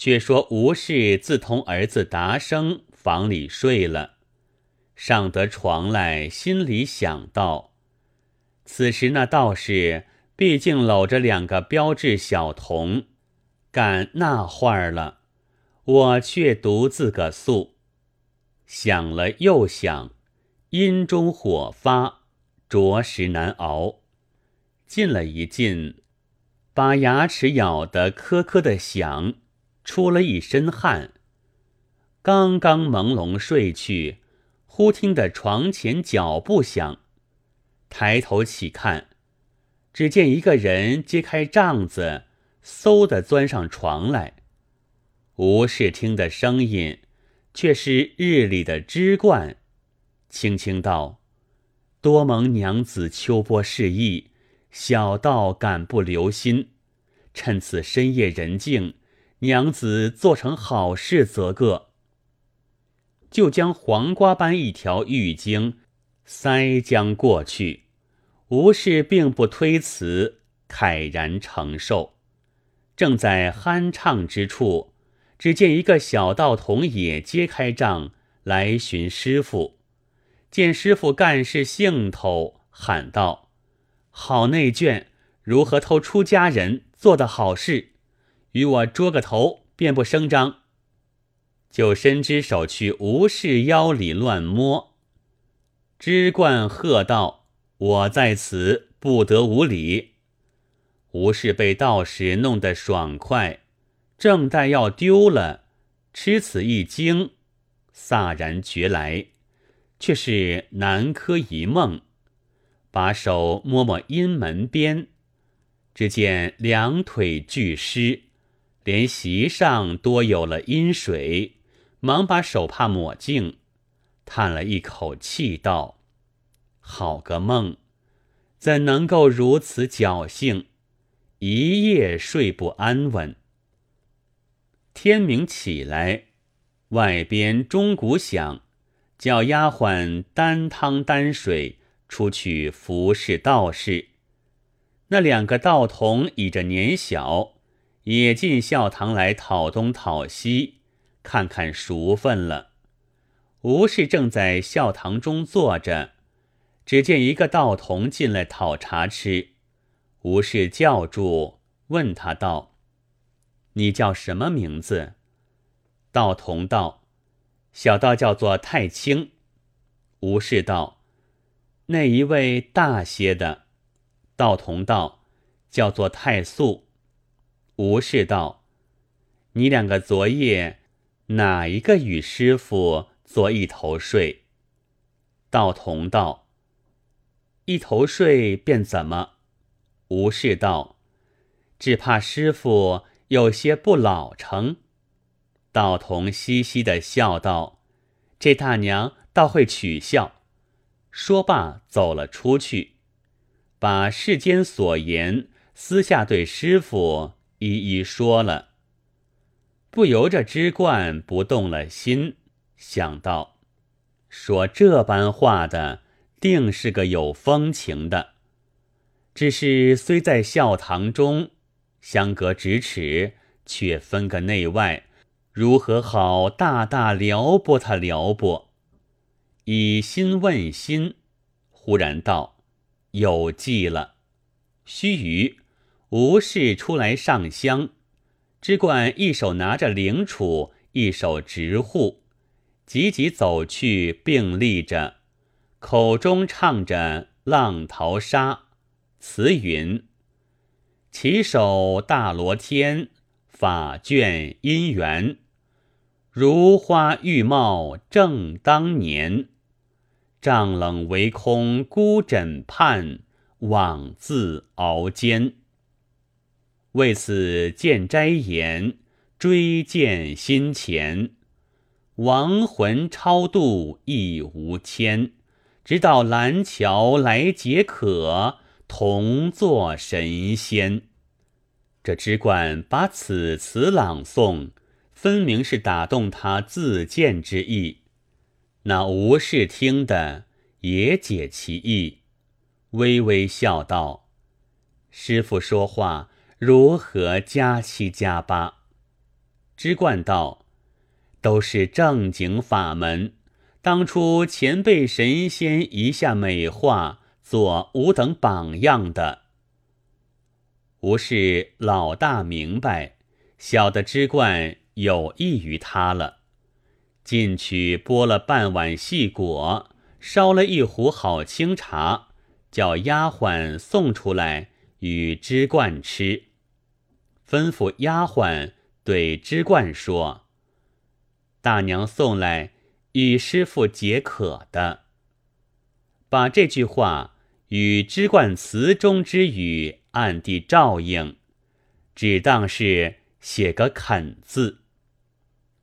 却说吴氏自同儿子达生房里睡了，上得床来，心里想到：此时那道士毕竟搂着两个标致小童，干那话儿了，我却独自个宿。想了又想，阴中火发，着实难熬。进了一进，把牙齿咬得磕磕的响，出了一身汗。刚刚朦胧睡去，忽听得床前脚步响，抬头起看，只见一个人揭开帐子，嗖的钻上床来。吴氏听的声音，却是日里的枝冠，轻轻道：“多蒙娘子秋波示意。”小道敢不留心？趁此深夜人静，娘子做成好事则个。就将黄瓜般一条玉经塞将过去，吴氏并不推辞，慨然承受。正在酣畅之处，只见一个小道童也揭开帐来寻师傅，见师傅干事兴头，喊道。好内眷，如何偷出家人做的好事？与我捉个头，便不声张。就伸只手去吴氏腰里乱摸。知冠喝道：“我在此，不得无礼。”吴氏被道士弄得爽快，正待要丢了，吃此一惊，飒然觉来，却是南柯一梦。把手摸摸阴门边，只见两腿俱湿，连席上多有了阴水，忙把手帕抹净，叹了一口气道：“好个梦，怎能够如此侥幸？一夜睡不安稳。天明起来，外边钟鼓响，叫丫鬟担汤担水。”出去服侍道士，那两个道童倚着年小，也进校堂来讨东讨西，看看熟分了。吴氏正在校堂中坐着，只见一个道童进来讨茶吃，吴氏叫住，问他道：“你叫什么名字？”道童道：“小道叫做太清。”吴氏道。那一位大些的道童道，叫做太素。吴氏道：“你两个昨夜哪一个与师傅做一头睡？”道童道：“一头睡便怎么？”吴氏道：“只怕师傅有些不老成。”道童嘻嘻的笑道：“这大娘倒会取笑。”说罢，走了出去，把世间所言私下对师傅一一说了。不由着知冠不动了心，想到说这般话的，定是个有风情的。只是虽在孝堂中相隔咫尺，却分个内外，如何好大大撩拨他撩拨？以心问心，忽然道：“有计了。”须臾，吴氏出来上香，只管一手拿着灵杵，一手执护，急急走去，并立着，口中唱着《浪淘沙》词云：“起手大罗天，法卷姻缘，如花玉貌正当年。”帐冷唯空孤枕畔，枉自熬煎。为此见斋言，追荐心前。亡魂超度亦无牵，直到蓝桥来解渴，同作神仙。这知冠把此词朗诵，分明是打动他自荐之意。那吴氏听得也解其意，微微笑道：“师傅说话如何加七加八？”知冠道：“都是正经法门，当初前辈神仙一下美化，做吾等榜样的。”吴氏老大明白，小的知冠有益于他了。进去剥了半碗细果，烧了一壶好清茶，叫丫鬟送出来与知冠吃。吩咐丫鬟对知冠说：“大娘送来与师傅解渴的。”把这句话与知冠词中之语暗地照应，只当是写个肯字。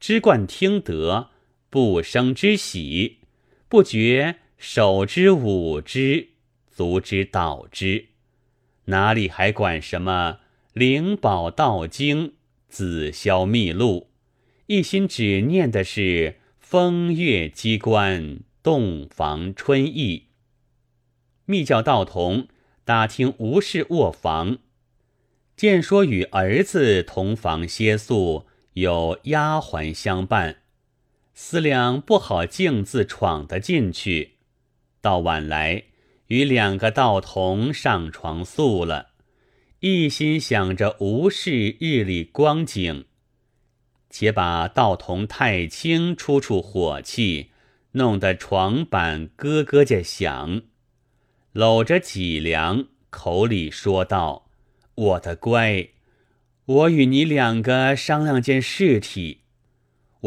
知冠听得。不生之喜，不觉手之舞之，足之蹈之，哪里还管什么灵宝道经、紫霄秘录？一心只念的是风月机关、洞房春意。密教道童打听吴氏卧房，见说与儿子同房歇宿，有丫鬟相伴。思量不好径自闯得进去，到晚来与两个道童上床宿了，一心想着无事日里光景，且把道童太清出处火气，弄得床板咯咯着响，搂着脊梁，口里说道：“我的乖，我与你两个商量件事体。”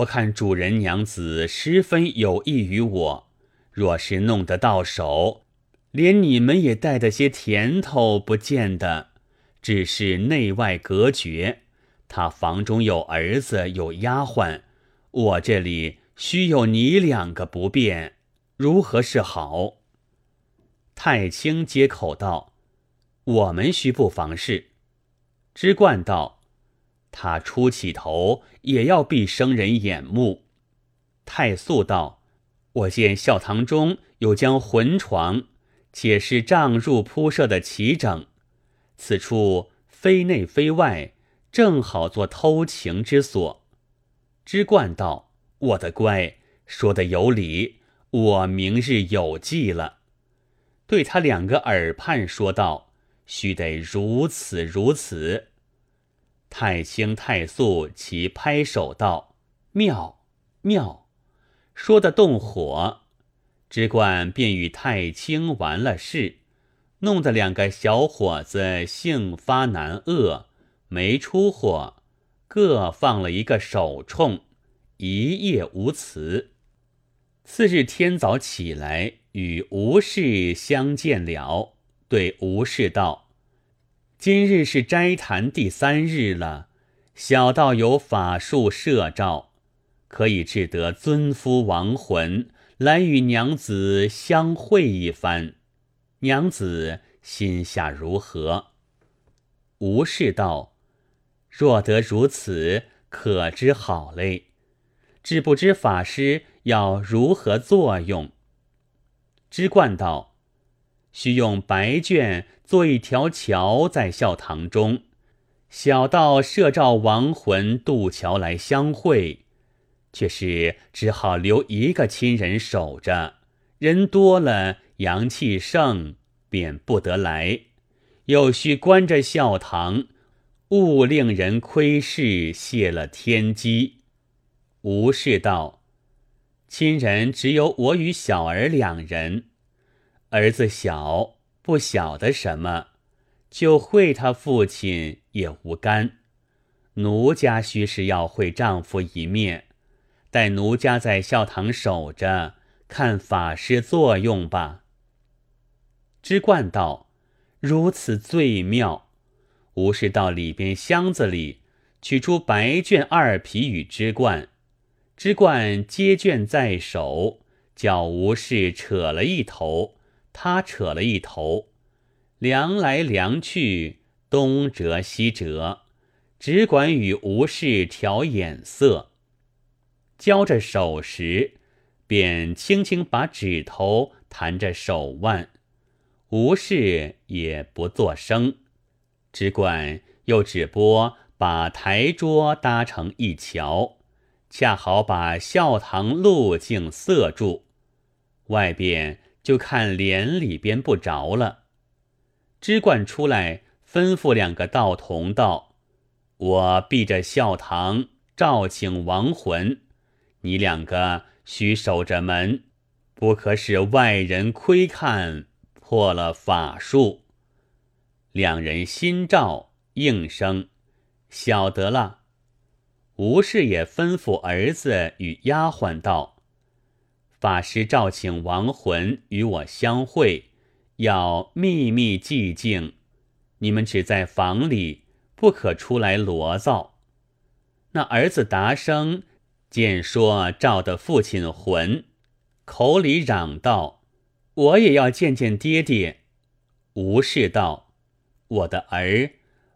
我看主人娘子十分有益于我，若是弄得到手，连你们也带的些甜头，不见得。只是内外隔绝，他房中有儿子有丫鬟，我这里须有你两个不便，如何是好？太清接口道：“我们须不妨事。”知冠道。他出起头也要避生人眼目。太素道：“我见孝堂中有将魂床，且是帐褥铺设的齐整，此处非内非外，正好做偷情之所。”知冠道：“我的乖，说的有理，我明日有计了。”对他两个耳畔说道：“须得如此如此。”太清太素齐拍手道：“妙妙！”说的动火，知冠便与太清完了事，弄得两个小伙子性发难遏，没出货，各放了一个手冲，一夜无辞。次日天早起来，与吴氏相见了，对吴氏道。今日是斋坛第三日了，小道有法术摄照，可以治得尊夫亡魂，来与娘子相会一番。娘子心下如何？吴氏道：若得如此，可知好嘞。只不知法师要如何作用？知冠道。需用白绢做一条桥在孝堂中，小道摄照亡魂渡桥来相会，却是只好留一个亲人守着，人多了阳气盛便不得来，又须关着孝堂，勿令人窥视，泄了天机。吴氏道：“亲人只有我与小儿两人。”儿子小不晓得什么，就会他父亲也无干。奴家须是要会丈夫一面，待奴家在孝堂守着，看法师作用吧。知冠道：“如此最妙。”吴氏到里边箱子里取出白绢二匹与知冠，知冠接绢在手，叫吴氏扯了一头。他扯了一头，量来量去，东折西折，只管与吴氏调眼色。交着手时，便轻轻把指头弹着手腕。无事也不作声，只管又只拨把台桌搭成一桥，恰好把孝堂路径塞住，外边就看帘里边不着了。知冠出来，吩咐两个道童道：“我闭着孝堂，召请亡魂，你两个须守着门，不可使外人窥看，破了法术。”两人心照，应声。晓得了，吴氏也吩咐儿子与丫鬟道：“法师召请亡魂与我相会，要秘密寂静，你们只在房里，不可出来罗造。”那儿子达生见说召的父亲魂，口里嚷道：“我也要见见爹爹。”吴氏道：“我的儿。”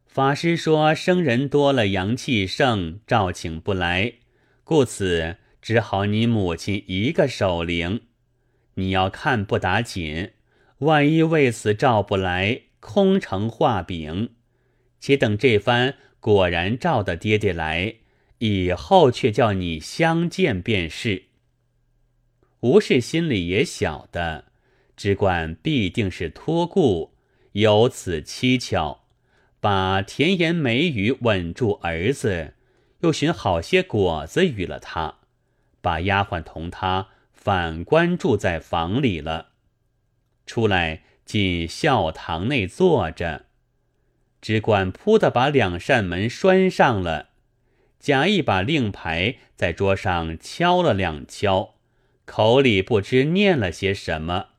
法师说：“生人多了，阳气盛，召请不来，故此只好你母亲一个守灵。你要看不打紧，万一为此召不来，空成画饼。且等这番果然召的爹爹来，以后却叫你相见便是。”吴氏心里也晓得，只管必定是托故，有此蹊跷。把甜言美语稳住儿子，又寻好些果子与了他，把丫鬟同他反关住在房里了。出来进孝堂内坐着，只管扑的把两扇门拴上了，假意把令牌在桌上敲了两敲，口里不知念了些什么，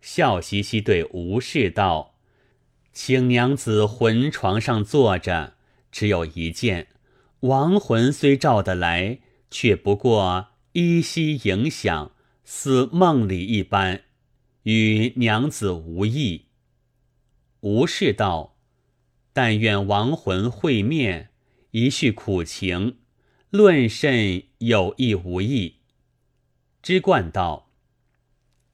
笑嘻嘻对吴氏道。请娘子魂床上坐着，只有一件。亡魂虽召得来，却不过依稀影响，似梦里一般，与娘子无异。吴氏道：“但愿亡魂会面，一叙苦情，论甚有意无意。”知冠道：“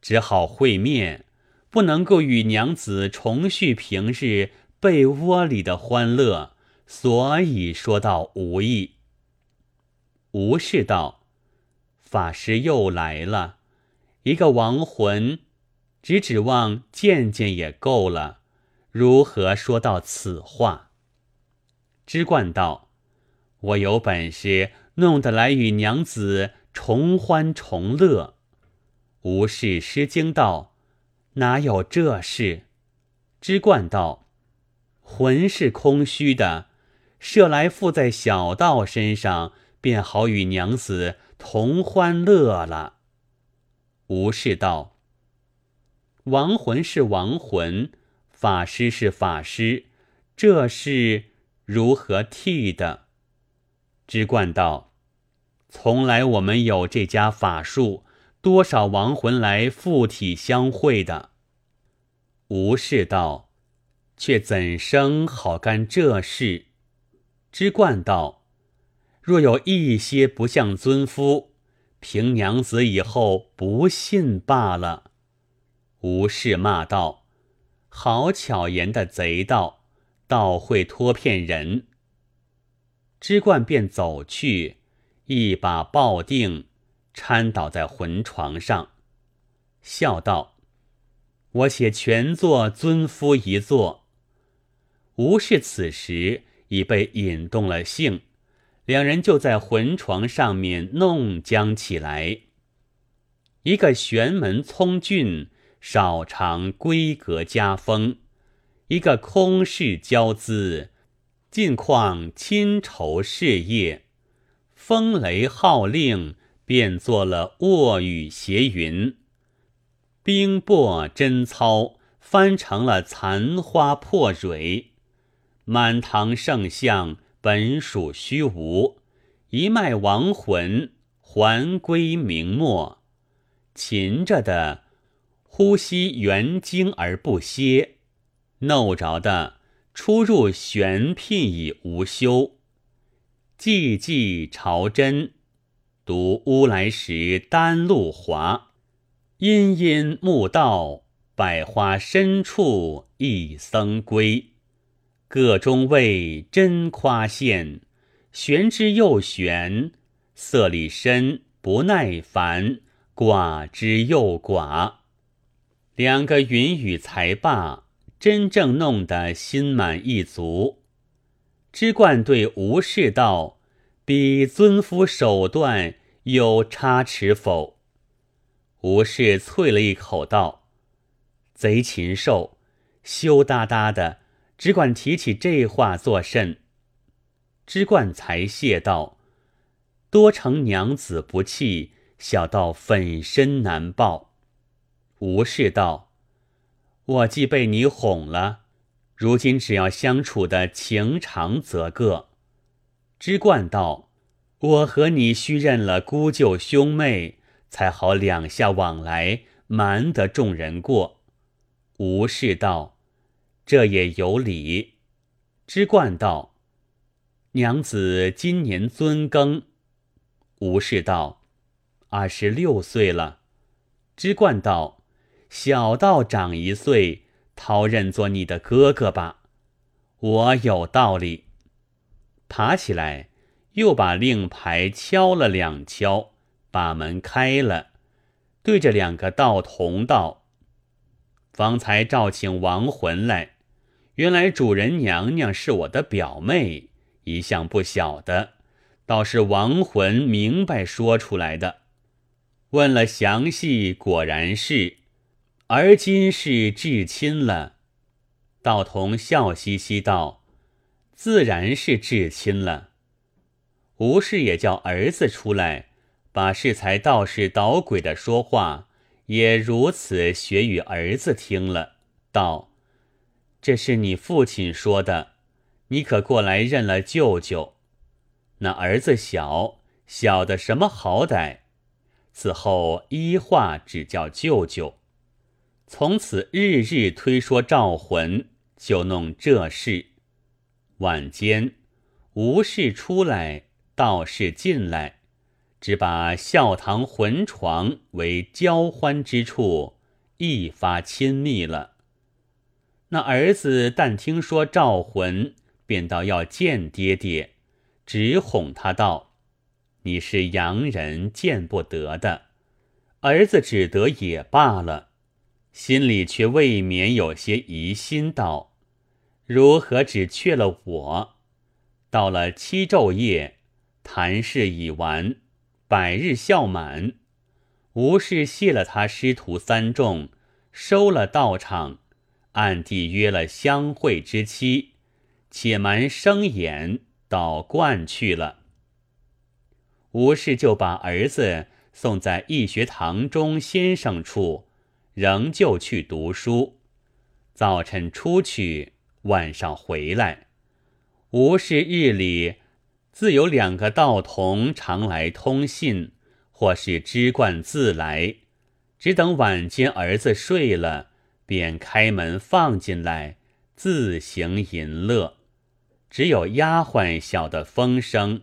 只好会面。”不能够与娘子重续平日被窝里的欢乐，所以说到无益。吴氏道：“法师又来了，一个亡魂，只指望见见也够了，如何说到此话？”知冠道：“我有本事弄得来与娘子重欢重乐。”吴氏失惊道。哪有这事？知冠道：“魂是空虚的，设来附在小道身上，便好与娘子同欢乐了。”吴氏道：“亡魂是亡魂，法师是法师，这事如何替的？”知冠道：“从来我们有这家法术。”多少亡魂来附体相会的？吴氏道：“却怎生好干这事？”知冠道：“若有一些不像尊夫，凭娘子以后不信罢了。”吴氏骂道：“好巧言的贼道，倒会托骗人。”知冠便走去，一把抱定。瘫倒在魂床上，笑道：“我且全做尊夫一座。”吴氏此时已被引动了性，两人就在魂床上面弄僵起来。一个玄门聪俊，少长闺阁家风；一个空室娇姿，近况亲仇事业，风雷号令。便作了卧雨斜云，冰雹针操，翻成了残花破蕊。满堂圣像本属虚无，一脉亡魂还归明末。擒着的呼吸元精而不歇，弄着的出入玄牝已无休。寂寂朝真。读乌来时丹露华，阴阴木道百花深处一僧归。个中味真夸现，玄之又玄，色里深不耐烦，寡之又寡。两个云雨才罢，真正弄得心满意足。知冠对吴氏道：“比尊夫手段有差池否？”吴氏啐了一口道：“贼禽兽，羞答答的，只管提起这话作甚？”知冠才谢道：“多承娘子不弃，小道粉身难报。”吴氏道：“我既被你哄了，如今只要相处的情长则个。”知冠道：“我和你须认了姑舅兄妹，才好两下往来，瞒得众人过。”吴氏道：“这也有理。”知冠道：“娘子今年尊庚？”吴氏道：“二十六岁了。”知冠道。小道长一岁，涛认作你的哥哥吧。我有道理。爬起来，又把令牌敲了两敲，把门开了，对着两个道童道：“方才召请亡魂来，原来主人娘娘是我的表妹，一向不晓得，倒是亡魂明白说出来的。问了详细，果然是。”而今是至亲了，道童笑嘻嘻道：“自然是至亲了。”吴氏也叫儿子出来，把适才道士捣鬼的说话也如此学与儿子听了，道：“这是你父亲说的，你可过来认了舅舅。那儿子小，小的什么好歹？此后一话只叫舅舅。”从此日日推说召魂，就弄这事。晚间无事出来，道士进来，只把孝堂魂床为交欢之处，一发亲密了。那儿子但听说召魂，便道要见爹爹，只哄他道：“你是洋人，见不得的。”儿子只得也罢了。心里却未免有些疑心，道：“如何只却了我？”到了七昼夜，谈事已完，百日孝满，吴氏谢了他师徒三众，收了道场，暗地约了相会之期，且瞒生眼到观去了。吴氏就把儿子送在义学堂中先生处。仍旧去读书，早晨出去，晚上回来。吴氏日里自有两个道童常来通信，或是知冠自来，只等晚间儿子睡了，便开门放进来，自行淫乐。只有丫鬟晓得风声，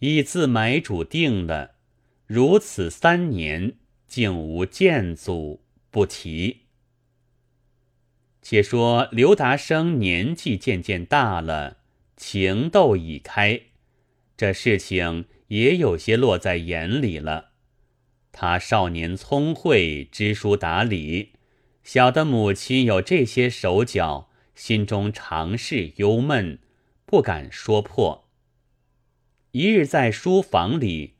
已自买主定了。如此三年，竟无见阻。不提。且说刘达生年纪渐渐大了，情窦已开，这事情也有些落在眼里了。他少年聪慧，知书达理，晓得母亲有这些手脚，心中常是忧闷，不敢说破。一日在书房里，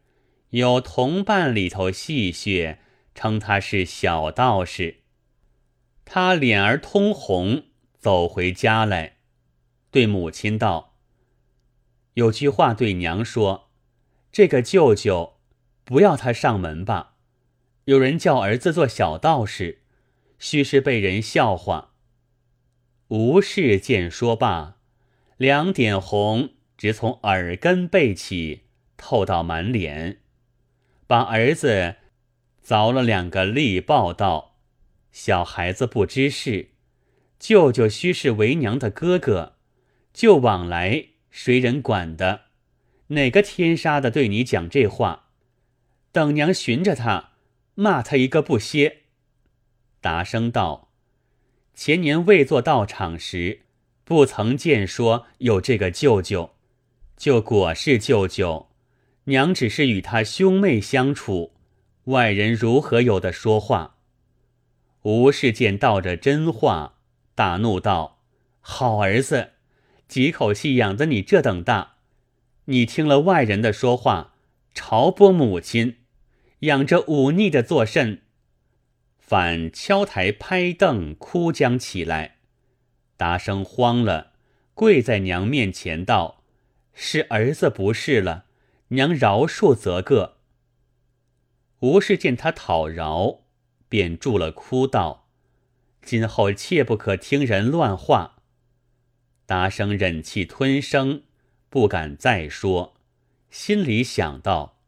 有同伴里头戏谑。称他是小道士，他脸儿通红，走回家来，对母亲道：“有句话对娘说，这个舅舅不要他上门吧。有人叫儿子做小道士，须是被人笑话。”吴氏见说罢，两点红直从耳根背起，透到满脸，把儿子。凿了两个力，报道：“小孩子不知事，舅舅须是为娘的哥哥，就往来谁人管的？哪个天杀的对你讲这话？等娘寻着他，骂他一个不歇。”达生道：“前年未做道场时，不曾见说有这个舅舅，就果是舅舅。娘只是与他兄妹相处，外人如何有的说话？吴氏见道着真话，大怒道：“好儿子，几口气养得你这等大，你听了外人的说话，朝剥母亲，养着忤逆的作甚？”反敲台拍凳，哭将起来。达生慌了，跪在娘面前道：“是儿子不是了。”娘饶恕则个。吴氏见他讨饶，便住了哭道：“今后切不可听人乱话。”达生忍气吞声，不敢再说，心里想到：“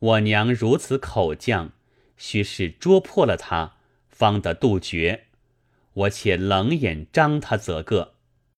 我娘如此口犟，须是捉破了他，方得杜绝。我且冷眼张他则个。”